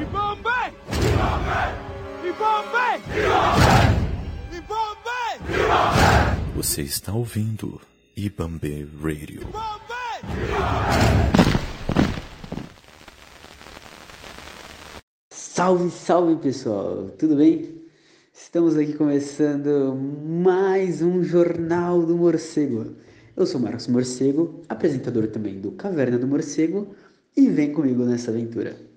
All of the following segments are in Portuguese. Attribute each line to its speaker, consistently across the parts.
Speaker 1: Ibambe! Ibambe! Ibambe!
Speaker 2: Você está ouvindo Ibambe Radio.
Speaker 3: Salve, salve pessoal, tudo bem? Estamos aqui começando mais um Jornal do Morcego. Eu sou Marcos Morcego, apresentador também do Caverna do Morcego, e vem comigo nessa aventura.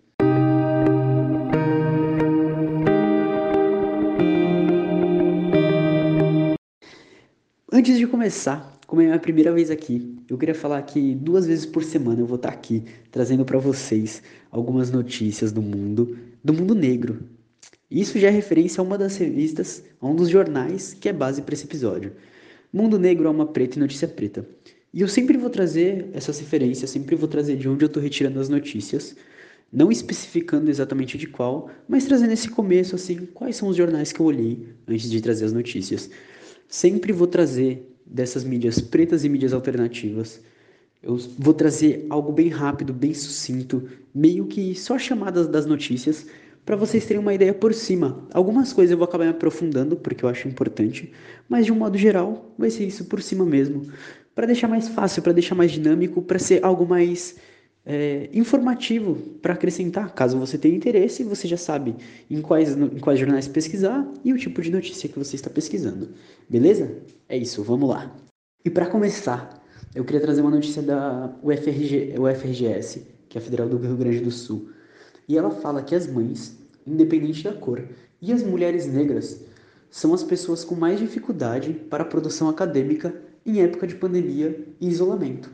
Speaker 3: Antes de começar, como é a minha primeira vez aqui, eu queria falar que duas vezes por semana eu vou estar aqui trazendo para vocês algumas notícias do mundo, do mundo negro. Isso já é referência a uma das revistas, a um dos jornais que é base para esse episódio. Mundo Negro, Alma Preta e Notícia Preta. E eu sempre vou trazer essas referências, sempre vou trazer de onde eu estou retirando as notícias, não especificando exatamente de qual, mas trazendo esse começo assim, quais são os jornais que eu olhei antes de trazer as notícias. Sempre vou trazer dessas mídias pretas e mídias alternativas. Eu vou trazer algo bem rápido, bem sucinto, meio que só chamadas das notícias, para vocês terem uma ideia por cima. Algumas coisas eu vou acabar me aprofundando, porque eu acho importante, mas de um modo geral, vai ser isso por cima mesmo. Para deixar mais fácil, para deixar mais dinâmico, para ser algo mais é, informativo para acrescentar. Caso você tenha interesse, você já sabe em quais, em quais jornais pesquisar e o tipo de notícia que você está pesquisando. Beleza? É isso, vamos lá. E para começar, eu queria trazer uma notícia da UFRG, UFRGS, que é a Federal do Rio Grande do Sul. E ela fala que as mães, independente da cor, e as mulheres negras são as pessoas com mais dificuldade para a produção acadêmica em época de pandemia e isolamento.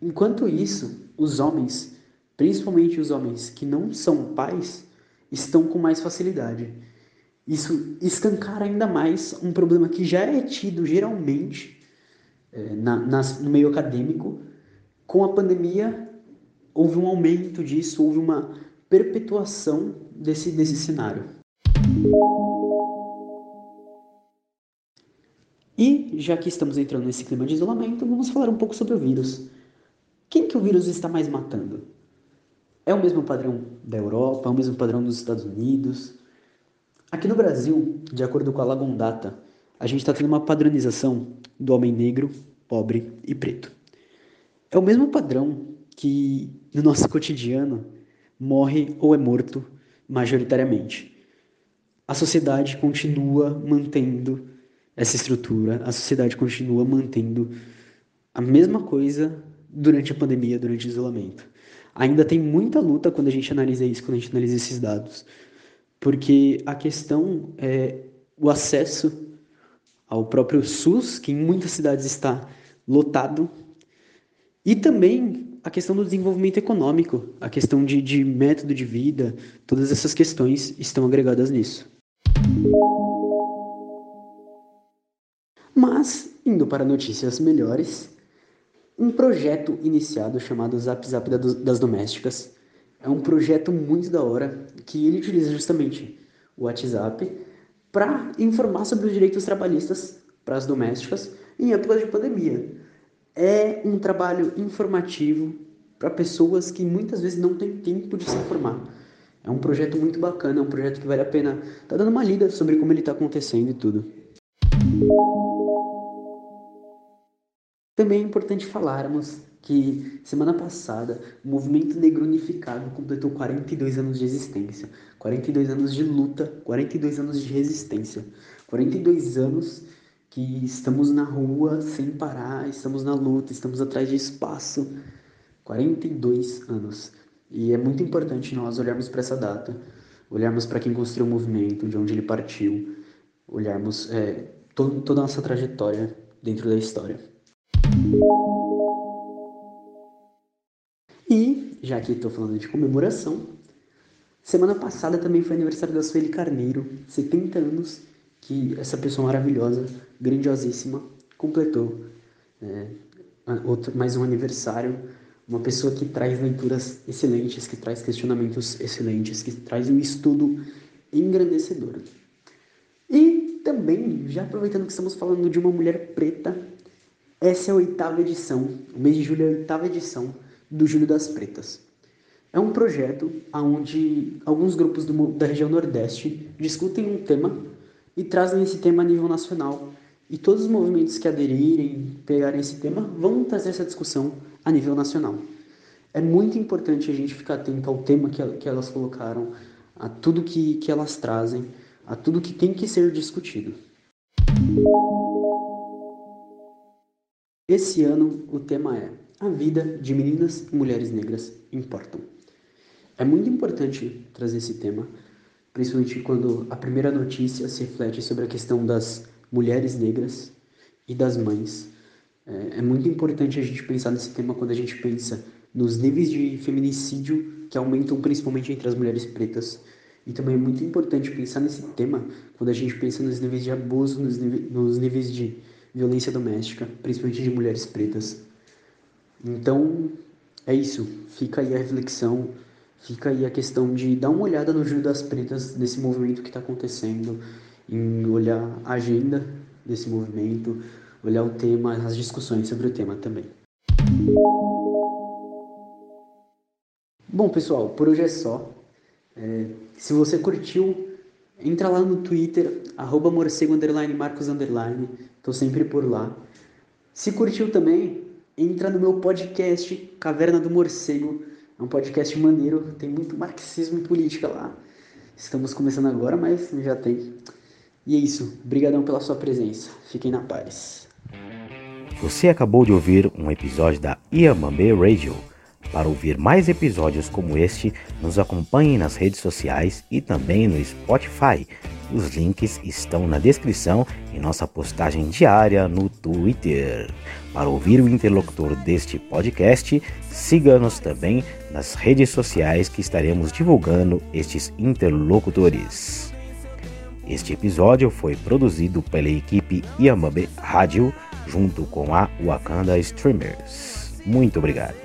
Speaker 3: Enquanto isso, os homens, principalmente os homens que não são pais, estão com mais facilidade. Isso escancara ainda mais um problema que já é tido geralmente é, na, no meio acadêmico. Com a pandemia, houve um aumento disso, houve uma perpetuação desse, desse cenário. E já que estamos entrando nesse clima de isolamento, vamos falar um pouco sobre o vírus. Quem que o vírus está mais matando? É o mesmo padrão da Europa, é o mesmo padrão dos Estados Unidos? Aqui no Brasil, de acordo com a Lagondata, a gente está tendo uma padronização do homem negro, pobre e preto. É o mesmo padrão que no nosso cotidiano morre ou é morto majoritariamente. A sociedade continua mantendo essa estrutura, a sociedade continua mantendo a mesma coisa durante a pandemia, durante o isolamento. Ainda tem muita luta quando a gente analisa isso, quando a gente analisa esses dados, porque a questão é o acesso ao próprio SUS, que em muitas cidades está lotado, e também a questão do desenvolvimento econômico, a questão de, de método de vida, todas essas questões estão agregadas nisso. Mas, indo para notícias melhores, um projeto iniciado chamado Zap Zap das Domésticas. É um projeto muito da hora que ele utiliza justamente o WhatsApp para informar sobre os direitos trabalhistas para as domésticas em épocas de pandemia. É um trabalho informativo para pessoas que muitas vezes não têm tempo de se informar. É um projeto muito bacana, é um projeto que vale a pena tá dando uma lida sobre como ele está acontecendo e tudo. Também é importante falarmos que semana passada o movimento negro unificado completou 42 anos de existência, 42 anos de luta, 42 anos de resistência, 42 anos que estamos na rua sem parar, estamos na luta, estamos atrás de espaço. 42 anos. E é muito importante nós olharmos para essa data, olharmos para quem construiu o movimento, de onde ele partiu, olharmos é, todo, toda a nossa trajetória dentro da história. E, já que estou falando de comemoração, semana passada também foi aniversário da Sueli Carneiro, 70 anos, que essa pessoa maravilhosa, grandiosíssima, completou é, outro, mais um aniversário. Uma pessoa que traz leituras excelentes, que traz questionamentos excelentes, que traz um estudo engrandecedor. E também, já aproveitando que estamos falando de uma mulher preta, essa é a oitava edição, o mês de julho é a oitava edição do Julho das Pretas. É um projeto onde alguns grupos do, da região Nordeste discutem um tema e trazem esse tema a nível nacional. E todos os movimentos que aderirem, pegarem esse tema, vão trazer essa discussão a nível nacional. É muito importante a gente ficar atento ao tema que, que elas colocaram, a tudo que, que elas trazem, a tudo que tem que ser discutido. Esse ano o tema é A vida de meninas e mulheres negras importam. É muito importante trazer esse tema, principalmente quando a primeira notícia se reflete sobre a questão das mulheres negras e das mães. É, é muito importante a gente pensar nesse tema quando a gente pensa nos níveis de feminicídio que aumentam principalmente entre as mulheres pretas. E também é muito importante pensar nesse tema quando a gente pensa nos níveis de abuso, nos, nos níveis de violência doméstica, principalmente de mulheres pretas. Então, é isso. Fica aí a reflexão fica aí a questão de dar uma olhada no Júlio das Pretas, nesse movimento que está acontecendo, em olhar a agenda desse movimento, olhar o tema, as discussões sobre o tema também. Bom, pessoal, por hoje é só. É, se você curtiu, entra lá no Twitter, arroba morcego, marcos. Tô sempre por lá. Se curtiu também, entra no meu podcast Caverna do Morcego, é um podcast maneiro, tem muito marxismo e política lá. Estamos começando agora, mas já tem. E é isso. Obrigadão pela sua presença. Fiquem na paz.
Speaker 1: Você acabou de ouvir um episódio da Iamambe Radio. Para ouvir mais episódios como este, nos acompanhe nas redes sociais e também no Spotify. Os links estão na descrição e nossa postagem diária no Twitter. Para ouvir o interlocutor deste podcast, siga-nos também nas redes sociais que estaremos divulgando estes interlocutores. Este episódio foi produzido pela equipe Yamabe Rádio junto com a Wakanda Streamers. Muito obrigado.